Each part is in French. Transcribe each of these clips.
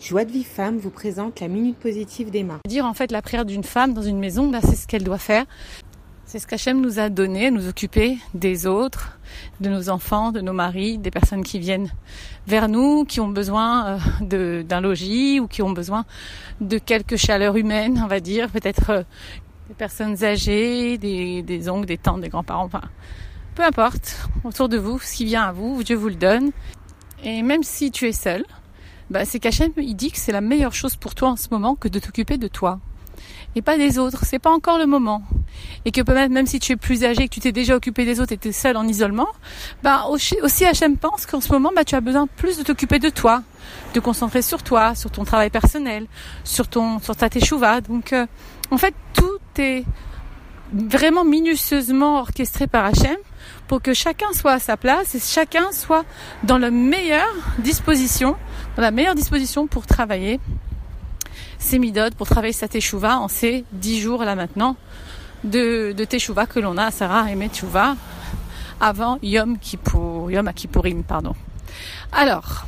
Joie de vie femme vous présente la minute positive d'Emma. Dire en fait la prière d'une femme dans une maison, bah, c'est ce qu'elle doit faire. C'est ce qu'Hachem nous a donné, nous occuper des autres, de nos enfants, de nos maris, des personnes qui viennent vers nous, qui ont besoin euh, d'un logis ou qui ont besoin de quelques chaleurs humaines, on va dire, peut-être euh, des personnes âgées, des, des oncles, des tantes, des grands-parents, enfin, peu importe, autour de vous, ce qui vient à vous, Dieu vous le donne. Et même si tu es seul, bah, c'est qu'Hachem, il dit que c'est la meilleure chose pour toi en ce moment que de t'occuper de toi. Et pas des autres. C'est pas encore le moment. Et que peut-être, même si tu es plus âgé, que tu t'es déjà occupé des autres et tu es seul en isolement, bah, aussi, aussi Hachem pense qu'en ce moment, bah, tu as besoin plus de t'occuper de toi. De concentrer sur toi, sur ton travail personnel, sur ton, sur ta teshuva. Donc, euh, en fait, tout est vraiment minutieusement orchestré par Hachem pour que chacun soit à sa place et chacun soit dans la meilleure disposition, dans la meilleure disposition pour travailler ses midot, pour travailler sa teshuva en ces dix jours là maintenant de, de teshuva que l'on a Sarah et Metchouva avant Yom Kippur, Yom Kippourim, pardon. Alors,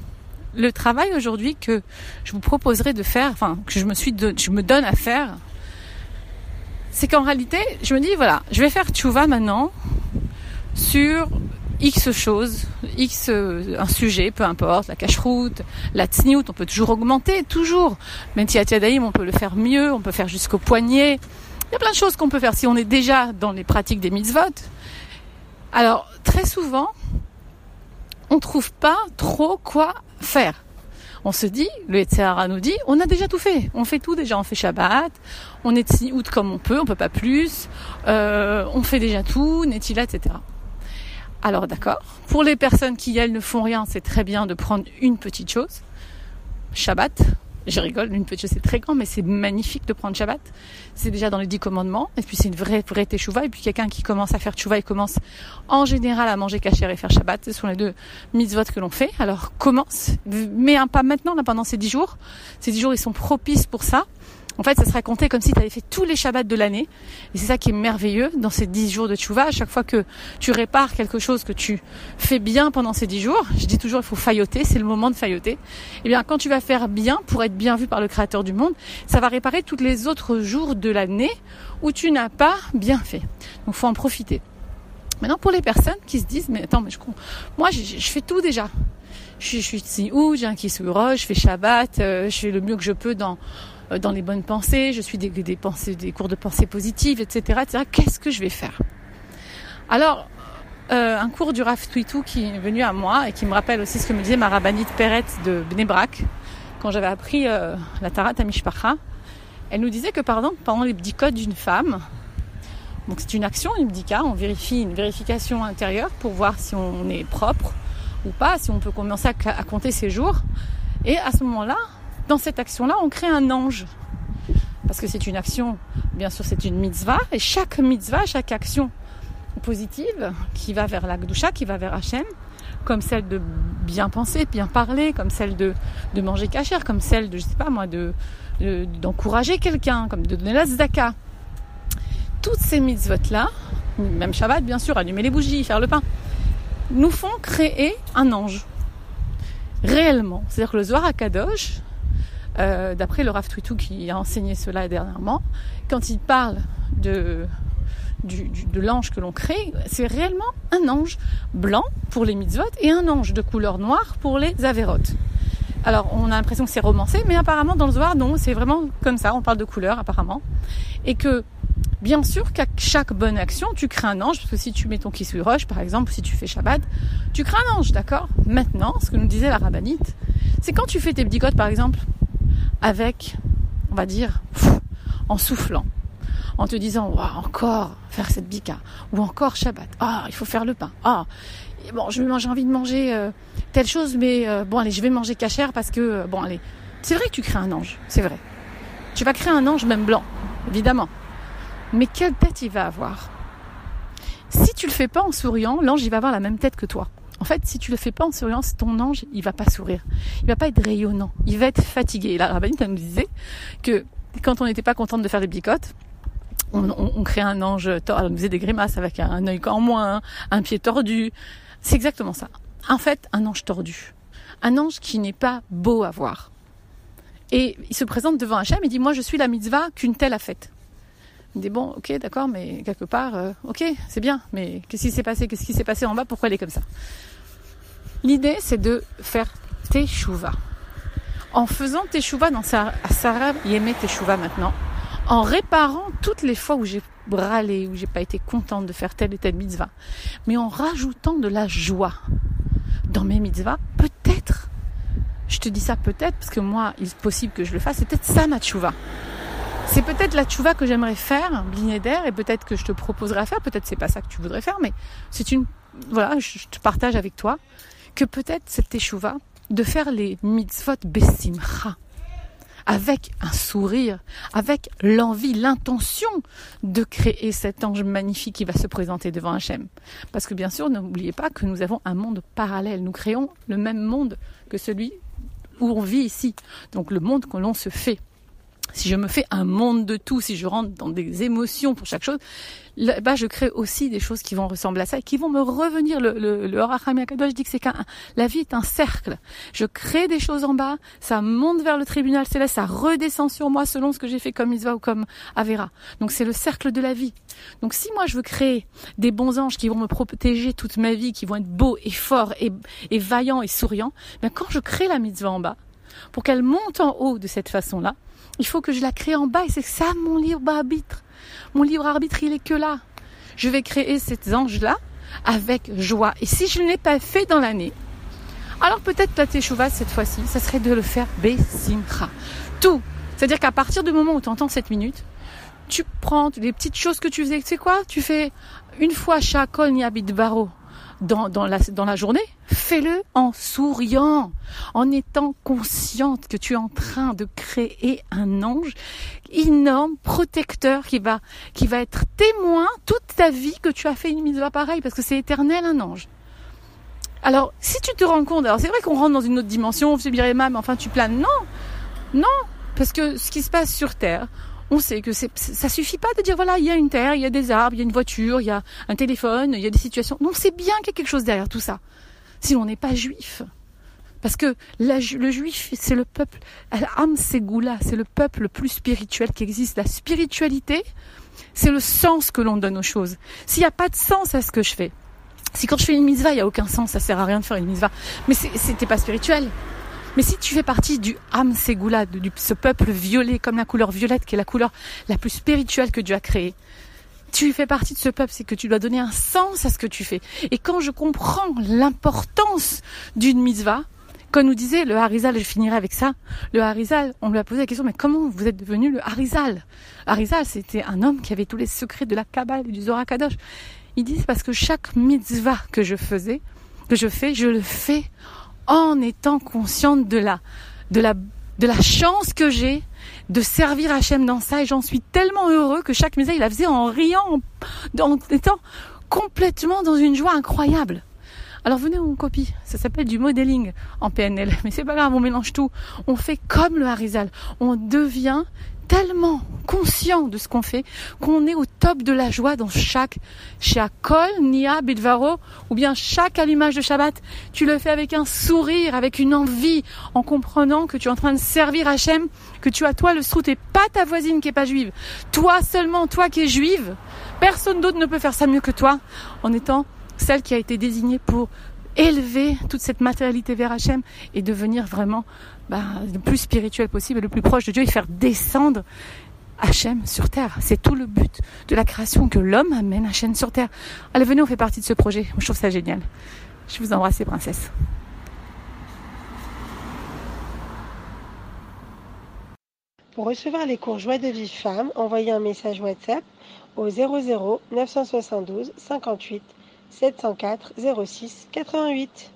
le travail aujourd'hui que je vous proposerai de faire, enfin que je me suis, je me donne à faire, c'est qu'en réalité, je me dis voilà, je vais faire tchouva maintenant sur X choses, X euh, un sujet, peu importe, la cache-route, la tsniout, on peut toujours augmenter, toujours. Mentiat on peut le faire mieux, on peut faire jusqu'au poignet. Il y a plein de choses qu'on peut faire si on est déjà dans les pratiques des mitzvot. Alors, très souvent, on trouve pas trop quoi faire. On se dit, le Etzehara nous dit, on a déjà tout fait. On fait tout déjà. On fait Shabbat, on est tsniout comme on peut, on peut pas plus. Euh, on fait déjà tout, Netila, etc. Alors d'accord. Pour les personnes qui, elles, ne font rien, c'est très bien de prendre une petite chose. Shabbat. Je rigole, une petite c'est très grand, mais c'est magnifique de prendre Shabbat. C'est déjà dans les dix commandements. Et puis c'est une vraie, vraie teshuva. Et puis quelqu'un qui commence à faire teshuva, il commence en général à manger kasher et faire Shabbat. Ce sont les deux mitzvot que l'on fait. Alors commence. Mais un pas maintenant, là, pendant ces dix jours. Ces dix jours, ils sont propices pour ça. En fait, ça sera compté comme si tu avais fait tous les Shabbats de l'année. Et c'est ça qui est merveilleux dans ces dix jours de tchouva. À chaque fois que tu répares quelque chose que tu fais bien pendant ces dix jours, je dis toujours il faut failloter, c'est le moment de failloter. Et eh bien, quand tu vas faire bien pour être bien vu par le Créateur du monde, ça va réparer tous les autres jours de l'année où tu n'as pas bien fait. Donc, faut en profiter. Maintenant, pour les personnes qui se disent, mais attends, mais je, moi, je, fais tout déjà. Je, suis ici où, j'ai un kissouroche, je fais Shabbat, euh, je fais le mieux que je peux dans dans les bonnes pensées, je suis des, des pensées, des cours de pensée positive, etc., etc. Qu'est-ce que je vais faire? Alors, euh, un cours du Raf Twitou qui est venu à moi et qui me rappelle aussi ce que me disait ma rabbinite Perret de Bnebrak quand j'avais appris euh, la Tarat à Mishpacha. Elle nous disait que par exemple, pendant les codes d'une femme, donc c'est une action, une bdika, on vérifie une vérification intérieure pour voir si on est propre ou pas, si on peut commencer à compter ses jours. Et à ce moment-là, dans cette action-là, on crée un ange. Parce que c'est une action, bien sûr, c'est une mitzvah, et chaque mitzvah, chaque action positive qui va vers l'Akdusha, qui va vers Hachem, comme celle de bien penser, bien parler, comme celle de, de manger cachère, comme celle de, je sais pas moi, de, d'encourager quelqu'un, comme de donner la zdaka. Toutes ces mitzvot-là, même Shabbat bien sûr, allumer les bougies, faire le pain, nous font créer un ange. Réellement. C'est-à-dire que le Zohar Kadosh, euh, d'après le Rav Twitou qui a enseigné cela dernièrement, quand il parle de, l'ange que l'on crée, c'est réellement un ange blanc pour les mitzvot et un ange de couleur noire pour les avérotes. Alors on a l'impression que c'est romancé, mais apparemment dans le Zohar, non, c'est vraiment comme ça, on parle de couleur apparemment. Et que bien sûr qu'à chaque bonne action, tu crées un ange, parce que si tu mets ton kisui roche par exemple, si tu fais Shabbat, tu crées un ange, d'accord? Maintenant, ce que nous disait la rabbinite, c'est quand tu fais tes bdigotes par exemple, avec, on va dire, en soufflant, en te disant, encore faire cette bika, ou encore Shabbat, ah, il faut faire le pain, ah, bon, j'ai envie de manger euh, telle chose, mais euh, bon, allez, je vais manger cachère parce que, euh, bon, allez, c'est vrai que tu crées un ange, c'est vrai. Tu vas créer un ange même blanc, évidemment. Mais quelle tête il va avoir? Si tu le fais pas en souriant, l'ange il va avoir la même tête que toi. En fait, si tu le fais pas en souriant, ton ange, il va pas sourire. Il va pas être rayonnant. Il va être fatigué. Et la rabbinite, nous disait que quand on n'était pas contente de faire des bicotes, on, on, crée un ange, elle nous faisait des grimaces avec un, œil en moins, un pied tordu. C'est exactement ça. En fait, un ange tordu. Un ange qui n'est pas beau à voir. Et il se présente devant Hachem et dit Moi, je suis la mitzvah qu'une telle a faite. Il dit Bon, ok, d'accord, mais quelque part, euh, ok, c'est bien, mais qu'est-ce qui s'est passé? Qu'est-ce qui s'est passé en bas? Pourquoi elle est comme ça? L'idée, c'est de faire teshuva. En faisant teshuva dans Sarah Yémé teshuva maintenant, en réparant toutes les fois où j'ai brâlé, où j'ai pas été contente de faire telle et telle mitzvah, mais en rajoutant de la joie dans mes mitzvahs, peut-être, je te dis ça peut-être parce que moi, il est possible que je le fasse, c'est peut-être ça ma tchouva. C'est peut-être la tchouva que j'aimerais faire, d'air, et peut-être que je te proposerai à faire, peut-être c'est pas ça que tu voudrais faire, mais c'est une, voilà, je te partage avec toi que peut-être cette tchouva de faire les mitzvot besimcha avec un sourire, avec l'envie, l'intention de créer cet ange magnifique qui va se présenter devant Hachem. Parce que bien sûr, n'oubliez pas que nous avons un monde parallèle. Nous créons le même monde que celui où on vit ici. Donc le monde que l'on se fait si je me fais un monde de tout, si je rentre dans des émotions pour chaque chose, bah, je crée aussi des choses qui vont ressembler à ça et qui vont me revenir. Le, le, le je dis que c'est qu'un, la vie est un cercle. Je crée des choses en bas, ça monte vers le tribunal céleste, ça redescend sur moi selon ce que j'ai fait comme Isva ou comme Avera. Donc c'est le cercle de la vie. Donc si moi je veux créer des bons anges qui vont me protéger toute ma vie, qui vont être beaux et forts et, et vaillants et souriants, ben quand je crée la mitzvah en bas, pour qu'elle monte en haut de cette façon-là, il faut que je la crée en bas et c'est ça mon libre arbitre. Mon libre arbitre, il est que là. Je vais créer cet ange-là avec joie. Et si je ne l'ai pas fait dans l'année, alors peut-être la teshuva cette fois-ci, ça serait de le faire besimcha. Tout. C'est-à-dire qu'à partir du moment où tu entends cette minute, tu prends les petites choses que tu faisais, tu sais quoi? Tu fais une fois niabit baro dans, dans, la, dans la journée, fais-le en souriant, en étant consciente que tu es en train de créer un ange énorme, protecteur, qui va, qui va être témoin toute ta vie que tu as fait une mise à pareille, parce que c'est éternel un ange. Alors, si tu te rends compte, alors c'est vrai qu'on rentre dans une autre dimension, c'est bien mais enfin tu planes. Non, non, parce que ce qui se passe sur Terre, on sait que c'est, ça suffit pas de dire voilà, il y a une terre, il y a des arbres, il y a une voiture, il y a un téléphone, il y a des situations. Non, c'est bien qu'il y a quelque chose derrière tout ça. Si l'on n'est pas juif. Parce que le juif, c'est le peuple, Al-Am Segula, c'est le peuple le plus spirituel qui existe. La spiritualité, c'est le sens que l'on donne aux choses. S'il n'y a pas de sens à ce que je fais, si quand je fais une mitzvah, il n'y a aucun sens, ça sert à rien de faire une mitzvah, mais c'était pas spirituel. Mais si tu fais partie du Ham Segula, de, ce peuple violet, comme la couleur violette, qui est la couleur la plus spirituelle que Dieu a créée, tu fais partie de ce peuple, c'est que tu dois donner un sens à ce que tu fais. Et quand je comprends l'importance d'une mitzvah, comme nous disait le Harizal, je finirai avec ça, le Harizal, on lui a posé la question, mais comment vous êtes devenu le Harizal? Harizal, c'était un homme qui avait tous les secrets de la Kabbale et du Zohar Kadosh. Il dit, parce que chaque mitzvah que je faisais, que je fais, je le fais en étant consciente de la, de la, de la chance que j'ai de servir Hachem dans ça et j'en suis tellement heureux que chaque misa il la faisait en riant, en, étant complètement dans une joie incroyable. Alors venez on copie, ça s'appelle du modeling en PNL, mais c'est pas grave, on mélange tout. On fait comme le Harizal, on devient tellement conscient de ce qu'on fait qu'on est au top de la joie dans chaque Shakol, Nia, Bidvaro, ou bien chaque allumage de Shabbat. Tu le fais avec un sourire, avec une envie, en comprenant que tu es en train de servir Hachem, que tu as toi le srout et pas ta voisine qui est pas juive. Toi seulement, toi qui es juive. Personne d'autre ne peut faire ça mieux que toi, en étant celle qui a été désignée pour élever toute cette matérialité vers Hachem et devenir vraiment bah, le plus spirituel possible le plus proche de Dieu et faire descendre Hachem sur terre. C'est tout le but de la création que l'homme amène Hachem sur terre. Allez, venez, on fait partie de ce projet. Je trouve ça génial. Je vous embrasse, princesse. Pour recevoir les cours Joie de vie femme, envoyez un message WhatsApp au 00 972 58 704 06 88.